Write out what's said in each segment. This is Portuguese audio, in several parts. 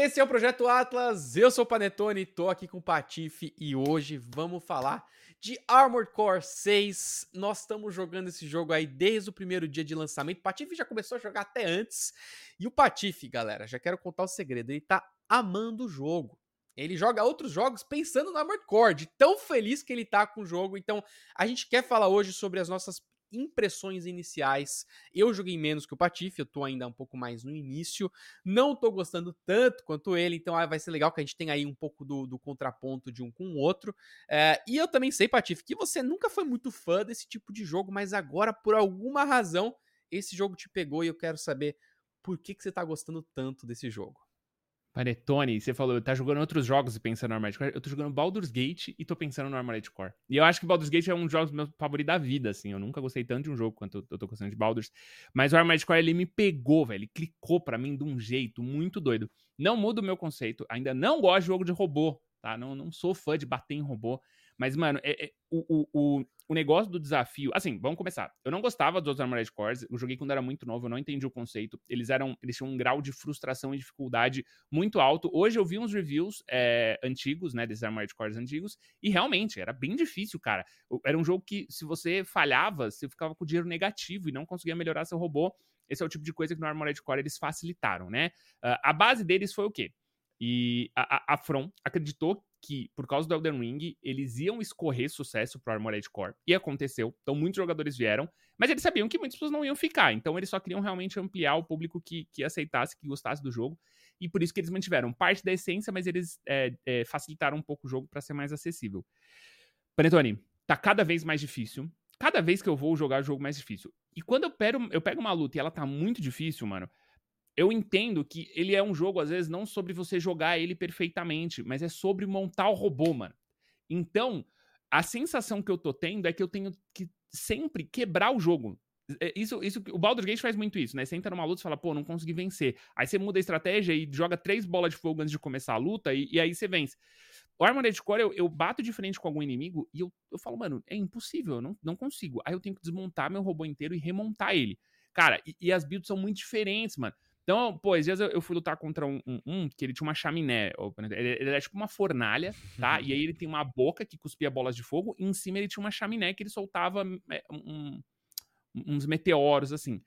Esse é o Projeto Atlas, eu sou o Panetone, tô aqui com o Patife e hoje vamos falar de Armored Core 6. Nós estamos jogando esse jogo aí desde o primeiro dia de lançamento. O Patife já começou a jogar até antes. E o Patife, galera, já quero contar o segredo, ele tá amando o jogo. Ele joga outros jogos pensando no Armored Core, de tão feliz que ele tá com o jogo. Então, a gente quer falar hoje sobre as nossas impressões iniciais. Eu joguei menos que o Patife, eu tô ainda um pouco mais no início. Não tô gostando tanto quanto ele, então ah, vai ser legal que a gente tenha aí um pouco do, do contraponto de um com o outro. É, e eu também sei, Patife, que você nunca foi muito fã desse tipo de jogo, mas agora, por alguma razão, esse jogo te pegou e eu quero saber por que, que você tá gostando tanto desse jogo. Panetone, você falou, tá jogando outros jogos e pensando no Armored Core. Eu tô jogando Baldur's Gate e tô pensando no Armored Core. E eu acho que Baldur's Gate é um dos jogos meus favoritos da vida, assim. Eu nunca gostei tanto de um jogo quanto eu tô gostando de Baldur's. Mas o Armored Core, ele me pegou, velho. Ele clicou para mim de um jeito muito doido. Não muda o meu conceito. Ainda não gosto de jogo de robô, tá? Não, não sou fã de bater em robô. Mas, mano, é, é, o, o, o negócio do desafio. Assim, vamos começar. Eu não gostava dos Armored Cores. Eu joguei quando era muito novo, eu não entendi o conceito. Eles eram. Eles tinham um grau de frustração e dificuldade muito alto. Hoje eu vi uns reviews é, antigos, né? Desses Armored Cores antigos. E realmente, era bem difícil, cara. Era um jogo que, se você falhava, você ficava com dinheiro negativo e não conseguia melhorar seu robô. Esse é o tipo de coisa que no Armored Core eles facilitaram, né? Uh, a base deles foi o quê? E a, a, a From acreditou que, por causa do Elden Ring, eles iam escorrer sucesso pro Armored Core. E aconteceu. Então, muitos jogadores vieram. Mas eles sabiam que muitas pessoas não iam ficar. Então, eles só queriam realmente ampliar o público que, que aceitasse, que gostasse do jogo. E por isso que eles mantiveram parte da essência, mas eles é, é, facilitaram um pouco o jogo para ser mais acessível. Panetone, tá cada vez mais difícil. Cada vez que eu vou jogar o jogo mais difícil. E quando eu pego, eu pego uma luta e ela tá muito difícil, mano eu entendo que ele é um jogo, às vezes, não sobre você jogar ele perfeitamente, mas é sobre montar o robô, mano. Então, a sensação que eu tô tendo é que eu tenho que sempre quebrar o jogo. É, isso, isso, o Baldur's Gate faz muito isso, né? Você entra numa luta e fala, pô, não consegui vencer. Aí você muda a estratégia e joga três bolas de fogo antes de começar a luta e, e aí você vence. O Armored Core, eu, eu, bato de frente com algum inimigo e eu, eu falo, mano, é impossível, eu não, não consigo. Aí eu tenho que desmontar meu robô inteiro e remontar ele. Cara, e, e as builds são muito diferentes, mano. Então, pô, às vezes eu, eu fui lutar contra um, um, um, que ele tinha uma chaminé. Ele, ele era tipo uma fornalha, tá? e aí ele tem uma boca que cuspia bolas de fogo, e em cima ele tinha uma chaminé que ele soltava é, um, uns meteoros, assim.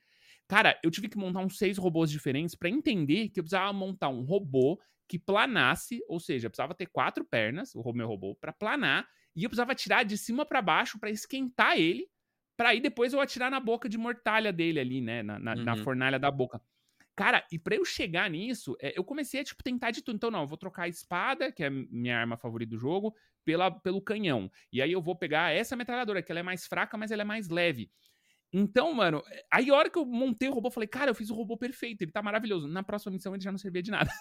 Cara, eu tive que montar uns seis robôs diferentes para entender que eu precisava montar um robô que planasse, ou seja, precisava ter quatro pernas, o meu robô, para planar, e eu precisava tirar de cima para baixo para esquentar ele, para aí depois eu atirar na boca de mortalha dele ali, né, na, na, uhum. na fornalha da boca. Cara, e para eu chegar nisso, é, eu comecei a, tipo, tentar de tudo. Então, não, eu vou trocar a espada, que é a minha arma favorita do jogo, pela, pelo canhão. E aí eu vou pegar essa metralhadora, que ela é mais fraca, mas ela é mais leve. Então, mano, é, aí a hora que eu montei o robô, eu falei, cara, eu fiz o robô perfeito, ele tá maravilhoso. Na próxima missão ele já não servia de nada.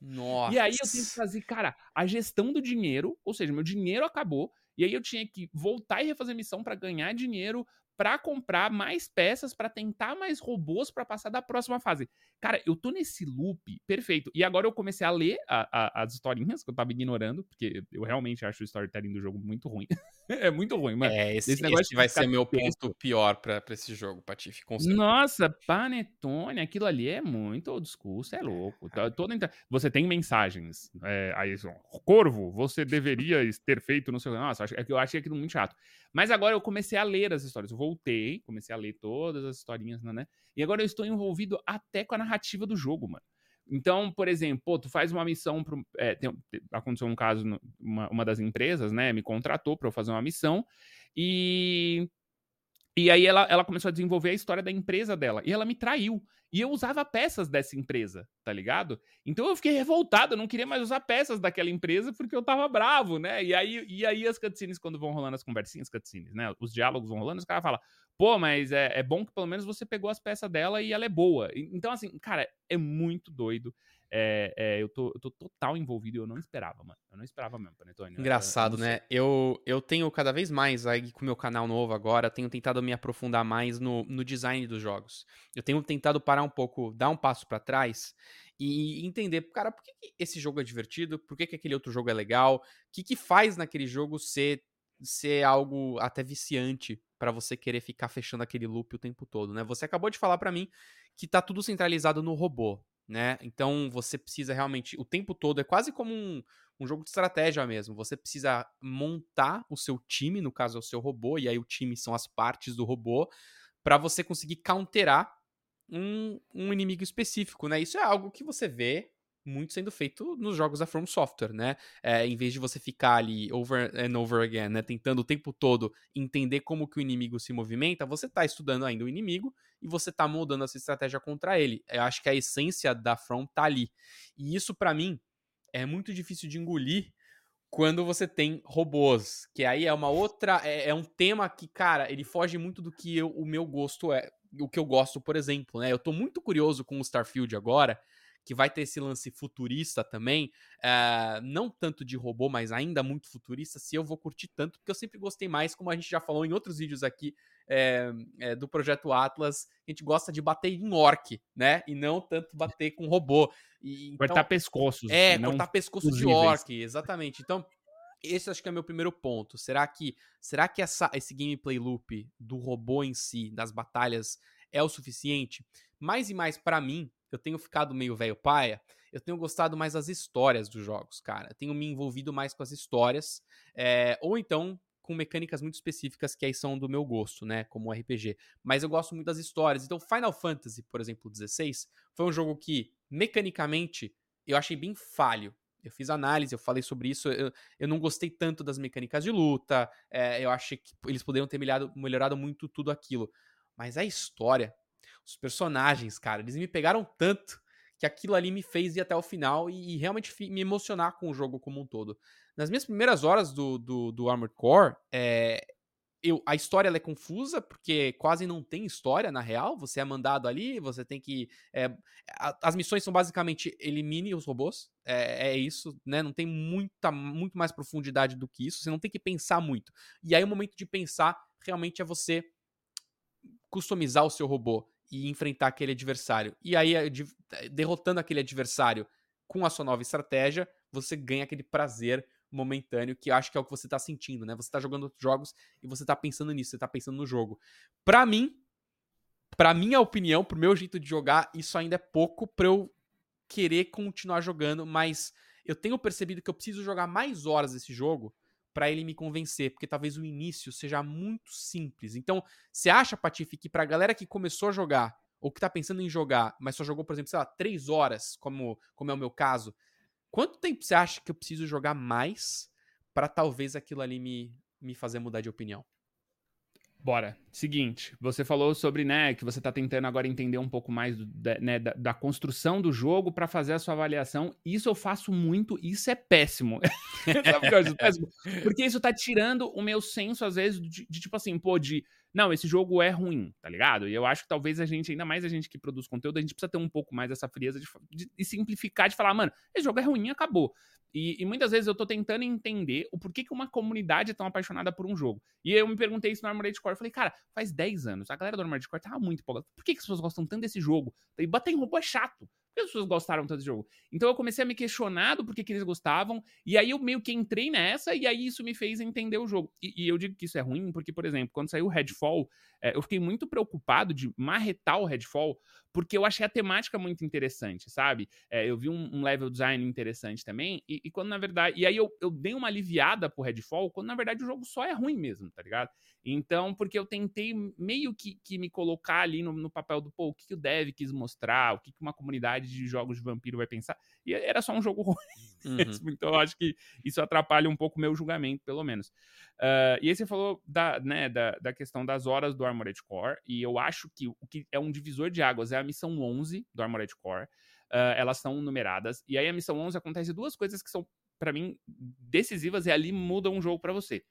Nossa. E aí eu tenho que fazer, cara, a gestão do dinheiro, ou seja, meu dinheiro acabou, e aí eu tinha que voltar e refazer missão para ganhar dinheiro, para comprar mais peças, para tentar mais robôs para passar da próxima fase. Cara, eu tô nesse loop perfeito. E agora eu comecei a ler a, a, as historinhas que eu tava ignorando, porque eu realmente acho o storytelling do jogo muito ruim. é muito ruim, mano. É, esse, esse negócio esse vai ser meu ponto pior pra, pra esse jogo, Patife. Nossa, Panetone, aquilo ali é muito school, você é louco. Tá, todo, você tem mensagens. É, aí, Corvo, você deveria ter feito no seu. Nossa, é eu achei aquilo muito chato. Mas agora eu comecei a ler as histórias. Eu voltei, comecei a ler todas as historinhas, né? E agora eu estou envolvido até com a narrativa do jogo, mano. Então, por exemplo, pô, tu faz uma missão. Pro, é, tem, aconteceu um caso, uma, uma das empresas, né, me contratou para eu fazer uma missão. E e aí ela, ela começou a desenvolver a história da empresa dela. E ela me traiu. E eu usava peças dessa empresa, tá ligado? Então eu fiquei revoltado, eu não queria mais usar peças daquela empresa porque eu tava bravo, né? E aí, e aí as cutscenes, quando vão rolando as conversinhas, cutscenes, né? Os diálogos vão rolando, os caras falam, pô, mas é, é bom que pelo menos você pegou as peças dela e ela é boa. Então, assim, cara, é muito doido. É, é, eu, tô, eu tô total envolvido e eu não esperava, mano. Eu não esperava mesmo, Panetone. Engraçado, eu, eu né? Eu, eu tenho cada vez mais aí com o meu canal novo agora, tenho tentado me aprofundar mais no, no design dos jogos. Eu tenho tentado parar um pouco, dar um passo para trás e entender, cara, por que, que, esse jogo é divertido? Por que, que aquele outro jogo é legal? O que, que faz naquele jogo ser, ser algo até viciante para você querer ficar fechando aquele loop o tempo todo, né? Você acabou de falar para mim que tá tudo centralizado no robô. Né? Então você precisa realmente, o tempo todo, é quase como um, um jogo de estratégia mesmo. Você precisa montar o seu time, no caso é o seu robô, e aí o time são as partes do robô, para você conseguir counterar um, um inimigo específico, né? Isso é algo que você vê muito sendo feito nos jogos da From Software, né? É, em vez de você ficar ali over and over again, né? Tentando o tempo todo entender como que o inimigo se movimenta, você tá estudando ainda o inimigo e você tá moldando essa estratégia contra ele. Eu acho que a essência da From tá ali. E isso, para mim, é muito difícil de engolir quando você tem robôs, que aí é uma outra, é, é, um tema que, cara, ele foge muito do que eu, o meu gosto é, o que eu gosto, por exemplo, né? Eu tô muito curioso com o Starfield agora, que vai ter esse lance futurista também, é, não tanto de robô, mas ainda muito futurista, se eu vou curtir tanto, porque eu sempre gostei mais, como a gente já falou em outros vídeos aqui é, é, do projeto Atlas, a gente gosta de bater em orc, né? E não tanto bater com robô. E, então, cortar pescoços. É, cortar pescoço de orc, exatamente. Então, esse acho que é meu primeiro ponto. Será que será que essa, esse gameplay loop do robô em si, das batalhas, é o suficiente? Mais e mais para mim, eu tenho ficado meio velho paia, eu tenho gostado mais das histórias dos jogos, cara. Eu tenho me envolvido mais com as histórias, é, ou então com mecânicas muito específicas que aí são do meu gosto, né, como RPG. Mas eu gosto muito das histórias. Então, Final Fantasy, por exemplo, 16, foi um jogo que mecanicamente eu achei bem falho. Eu fiz análise, eu falei sobre isso. Eu, eu não gostei tanto das mecânicas de luta. É, eu achei que eles poderiam ter melhorado, melhorado muito tudo aquilo. Mas a história, os personagens, cara, eles me pegaram tanto que aquilo ali me fez ir até o final e, e realmente me emocionar com o jogo como um todo. Nas minhas primeiras horas do, do, do Armored Core, é, eu, a história é confusa, porque quase não tem história na real. Você é mandado ali, você tem que. É, a, as missões são basicamente elimine os robôs. É, é, isso, né? Não tem muita, muito mais profundidade do que isso. Você não tem que pensar muito. E aí o momento de pensar realmente é você customizar o seu robô e enfrentar aquele adversário. E aí, eh, derrotando aquele adversário com a sua nova estratégia, você ganha aquele prazer momentâneo que acho que é o que você tá sentindo, né? Você tá jogando outros jogos e você tá pensando nisso, você tá pensando no jogo. Pra mim, pra minha opinião, pro meu jeito de jogar, isso ainda é pouco pra eu querer continuar jogando, mas eu tenho percebido que eu preciso jogar mais horas esse jogo para ele me convencer, porque talvez o início seja muito simples. Então, você acha, Patife, que pra galera que começou a jogar, ou que tá pensando em jogar, mas só jogou, por exemplo, sei lá, três horas, como, como é o meu caso, quanto tempo você acha que eu preciso jogar mais para talvez aquilo ali me, me fazer mudar de opinião? Bora. Seguinte, você falou sobre, né, que você tá tentando agora entender um pouco mais do, da, né, da, da, construção do jogo para fazer a sua avaliação. Isso eu faço muito, isso é péssimo. Sabe o que acho péssimo? Porque isso tá tirando o meu senso, às vezes, de, de, tipo assim, pô, de. Não, esse jogo é ruim, tá ligado? E eu acho que talvez a gente, ainda mais a gente que produz conteúdo, a gente precisa ter um pouco mais essa frieza de, de, de simplificar, de falar, mano, esse jogo é ruim, acabou. E, e, muitas vezes eu tô tentando entender o porquê que uma comunidade é tão apaixonada por um jogo. E eu me perguntei isso no Armored Core. Eu falei, cara, faz 10 anos. A galera do Armored Core tava muito empolgada. Por que, que as pessoas gostam tanto desse jogo? E bater em robô é chato que as pessoas gostaram tanto desse jogo? Então eu comecei a me questionar do porquê que eles gostavam, e aí eu meio que entrei nessa, e aí isso me fez entender o jogo. E, e eu digo que isso é ruim, porque, por exemplo, quando saiu o Redfall, é, eu fiquei muito preocupado de marretar o Redfall, porque eu achei a temática muito interessante, sabe? É, eu vi um, um, level design interessante também, e, e, quando na verdade. E aí eu, eu dei uma aliviada pro Redfall, quando na verdade o jogo só é ruim mesmo, tá ligado? Então, porque eu tentei meio que, que me colocar ali no, no papel do, pô, o que, que o dev quis mostrar, o que, que uma comunidade de jogos de vampiro vai pensar, e era só um jogo ruim. Uhum. então, eu acho que isso atrapalha um pouco o meu julgamento, pelo menos. Uh, e aí você falou da, né, da, da questão das horas do Armored Core, e eu acho que o que é um divisor de águas é a missão 11 do Armored Core. Uh, elas são numeradas, e aí a missão 11 acontece duas coisas que são, para mim, decisivas, e ali muda um jogo para você.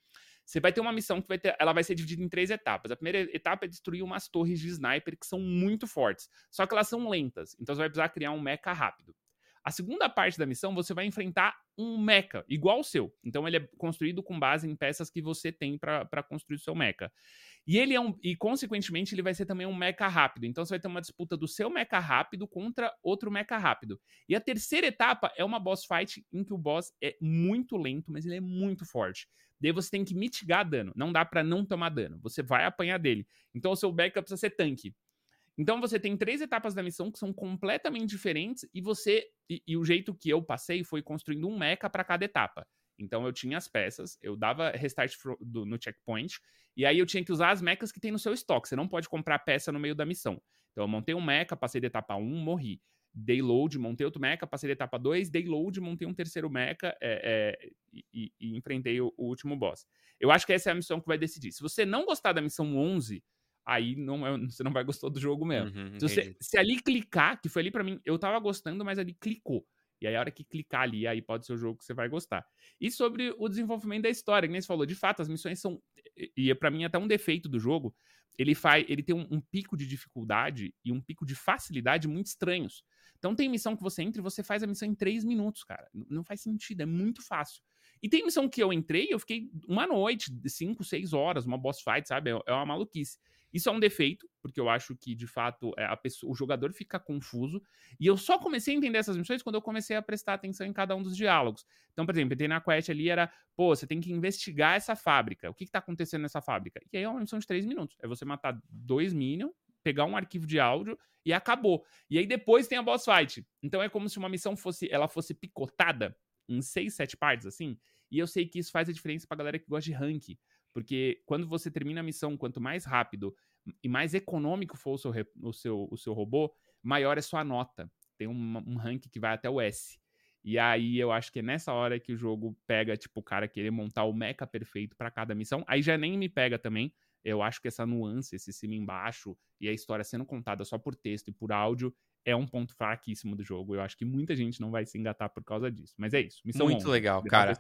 Você vai ter uma missão que vai ter, ela vai ser dividida em três etapas. A primeira etapa é destruir umas torres de sniper que são muito fortes, só que elas são lentas, então você vai precisar criar um mecha rápido. A segunda parte da missão, você vai enfrentar um mecha igual ao seu. Então ele é construído com base em peças que você tem para construir o seu mecha. E ele é um. E, consequentemente, ele vai ser também um mecha rápido. Então você vai ter uma disputa do seu mecha rápido contra outro mecha rápido. E a terceira etapa é uma boss fight em que o boss é muito lento, mas ele é muito forte. Daí você tem que mitigar dano. Não dá para não tomar dano. Você vai apanhar dele. Então o seu backup precisa ser tanque. Então você tem três etapas da missão que são completamente diferentes e você. E, e o jeito que eu passei foi construindo um mecha para cada etapa. Então eu tinha as peças, eu dava restart do, no checkpoint, e aí eu tinha que usar as mechas que tem no seu estoque. Você não pode comprar peça no meio da missão. Então eu montei um mecha, passei da etapa 1, morri. Dei load, montei outro mecha, passei da etapa 2, dei load, montei um terceiro mecha é, é, e, e, enfrentei o, o, último boss. Eu acho que essa é a missão que vai decidir. Se você não gostar da missão 11, aí não é, você não vai gostar do jogo mesmo. Uhum, se, você, se ali clicar, que foi ali para mim, eu tava gostando, mas ali clicou. E aí, a hora que clicar ali, aí pode ser o jogo que você vai gostar. E sobre o desenvolvimento da história, que nem você falou, de fato, as missões são. E para mim, até um defeito do jogo. Ele faz. Ele tem um, um, pico de dificuldade e um pico de facilidade muito estranhos. Então tem missão que você entra e você faz a missão em três minutos, cara. Não faz sentido, é muito fácil. E tem missão que eu entrei, eu fiquei uma noite, cinco, seis horas, uma boss fight, sabe? É, é uma maluquice. Isso é um defeito, porque eu acho que, de fato, é, pessoa, o jogador fica confuso. E eu só comecei a entender essas missões quando eu comecei a prestar atenção em cada um dos diálogos. Então, por exemplo, entrei na quest ali, era, pô, você tem que investigar essa fábrica. O que, está acontecendo nessa fábrica? E aí é uma missão de três minutos. É você matar dois minions, pegar um arquivo de áudio e acabou. E aí depois tem a boss fight. Então é como se uma missão fosse, ela fosse picotada em seis, sete partes, assim. E eu sei que isso faz a diferença pra galera que gosta de rank. Porque quando você termina a missão, quanto mais rápido e mais econômico for o seu, o seu, o seu robô, maior é sua nota. Tem um, um rank que vai até o S. E aí eu acho que é nessa hora que o jogo pega, tipo, o cara querer montar o mecha perfeito para cada missão. Aí já nem me pega também. Eu acho que essa nuance, esse cima embaixo e a história sendo contada só por texto e por áudio é um ponto fraquíssimo do jogo. Eu acho que muita gente não vai se engatar por causa disso. Mas é isso. Missão Muito 11, legal, cara.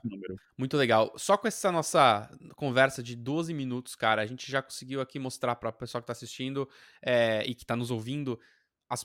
Muito legal. Só com essa nossa conversa de 12 minutos, cara, a gente já conseguiu aqui mostrar para o pessoal que está assistindo é, e que está nos ouvindo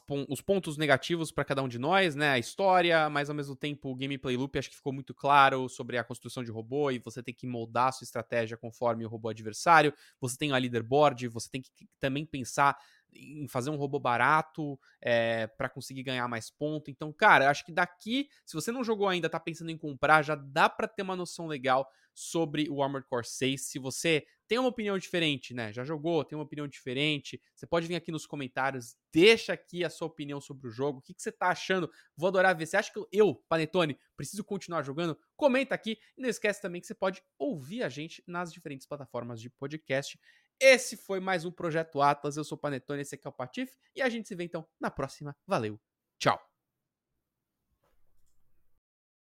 pon os pontos negativos para cada um de nós, né? A história, mas ao mesmo tempo o gameplay loop acho que ficou muito claro sobre a construção de robô e você tem que moldar a sua estratégia conforme o robô adversário. Você tem a leaderboard, você tem que também pensar em fazer um robô barato é, eh, para conseguir ganhar mais ponto. Então, cara, acho que daqui, se você não jogou ainda, tá pensando em comprar, já dá para ter uma noção legal sobre o Armored Core 6. Se você tem uma opinião diferente, né? Já jogou, tem uma opinião diferente, você pode vir aqui nos comentários, deixa aqui a sua opinião sobre o jogo, o que, que você tá achando. Vou adorar ver. Você acha que eu, Panetone, preciso continuar jogando? Comenta aqui. E não esquece também que você pode ouvir a gente nas diferentes plataformas de podcast. Esse foi mais um Projeto Atlas. Eu sou o Panetone, esse aqui é o Patife. E a gente se vê então na próxima. Valeu, tchau!